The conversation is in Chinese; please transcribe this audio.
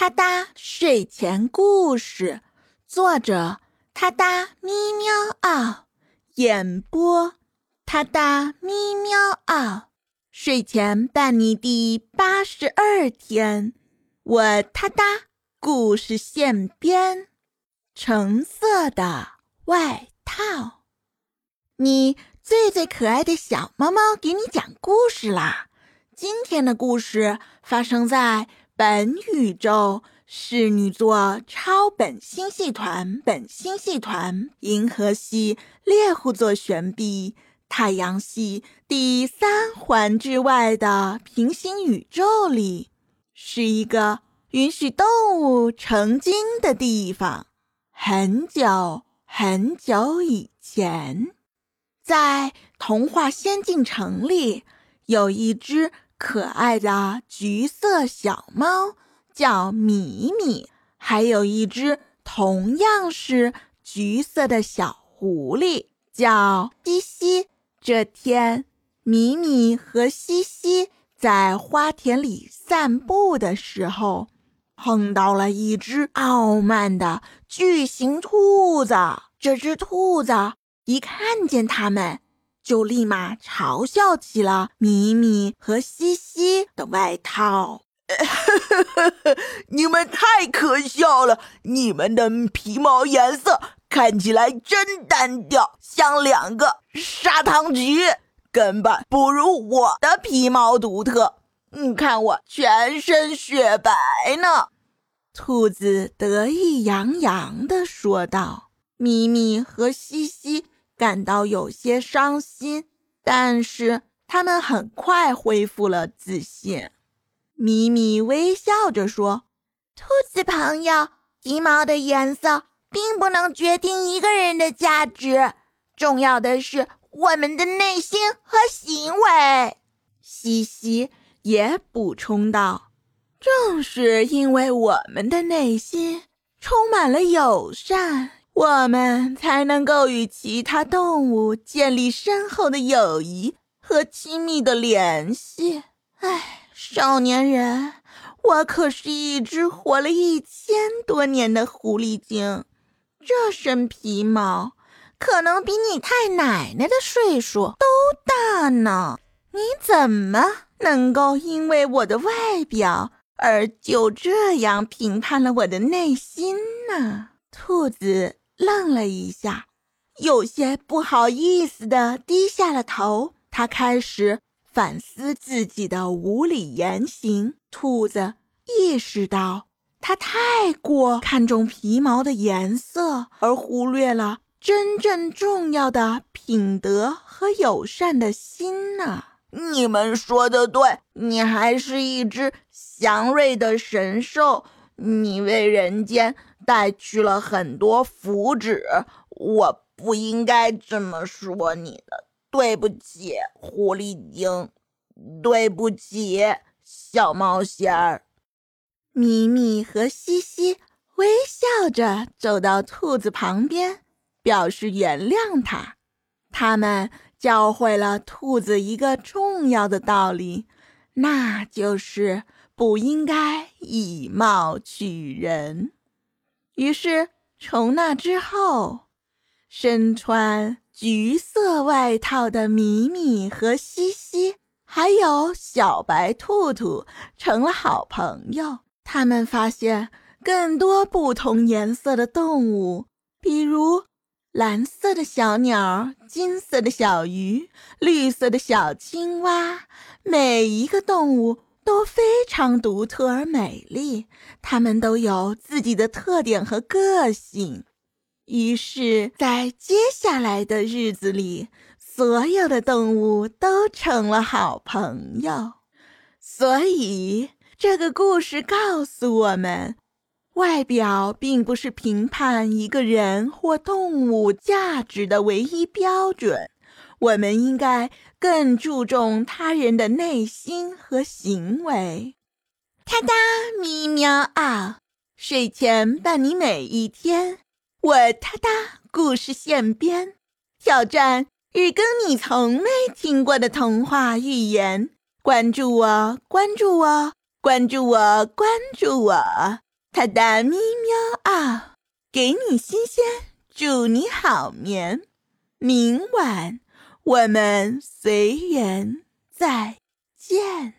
他哒睡前故事，作者：他哒咪喵嗷，演播：他哒咪喵嗷。睡前伴你第八十二天，我他哒故事现编，橙色的外套。你最最可爱的小猫猫给你讲故事啦！今天的故事发生在。本宇宙侍女座超本星系团、本星系团、银河系猎户座旋臂、太阳系第三环之外的平行宇宙里，是一个允许动物成精的地方。很久很久以前，在童话仙境城里，有一只。可爱的橘色小猫叫米米，还有一只同样是橘色的小狐狸叫西西。这天，米米和西西在花田里散步的时候，碰到了一只傲慢的巨型兔子。这只兔子一看见他们。就立马嘲笑起了米米和西西的外套。你们太可笑了！你们的皮毛颜色看起来真单调，像两个砂糖橘，根本不如我的皮毛独特。你看我全身雪白呢！兔子得意洋洋地说道。咪咪和西西。感到有些伤心，但是他们很快恢复了自信。米米微笑着说：“兔子朋友，皮毛的颜色并不能决定一个人的价值，重要的是我们的内心和行为。”西西也补充道：“正是因为我们的内心充满了友善。”我们才能够与其他动物建立深厚的友谊和亲密的联系。哎，少年人，我可是一只活了一千多年的狐狸精，这身皮毛可能比你太奶奶的岁数都大呢。你怎么能够因为我的外表而就这样评判了我的内心呢？兔子。愣了一下，有些不好意思的低下了头。他开始反思自己的无理言行。兔子意识到，他太过看重皮毛的颜色，而忽略了真正重要的品德和友善的心呢。你们说的对，你还是一只祥瑞的神兽，你为人间。带去了很多福祉，我不应该这么说你的，对不起，狐狸精，对不起，小猫仙儿。咪咪和西西微笑着走到兔子旁边，表示原谅他。他们教会了兔子一个重要的道理，那就是不应该以貌取人。于是，从那之后，身穿橘色外套的米米和西西，还有小白兔兔成了好朋友。他们发现更多不同颜色的动物，比如蓝色的小鸟、金色的小鱼、绿色的小青蛙，每一个动物。都非常独特而美丽，它们都有自己的特点和个性。于是，在接下来的日子里，所有的动物都成了好朋友。所以，这个故事告诉我们，外表并不是评判一个人或动物价值的唯一标准。我们应该更注重他人的内心和行为。哒哒咪喵啊，睡前伴你每一天。我哒哒故事现编，挑战日更你从没听过的童话寓言。关注我，关注我，关注我，关注我。他哒咪喵啊，给你新鲜，祝你好眠。明晚我们随缘再见。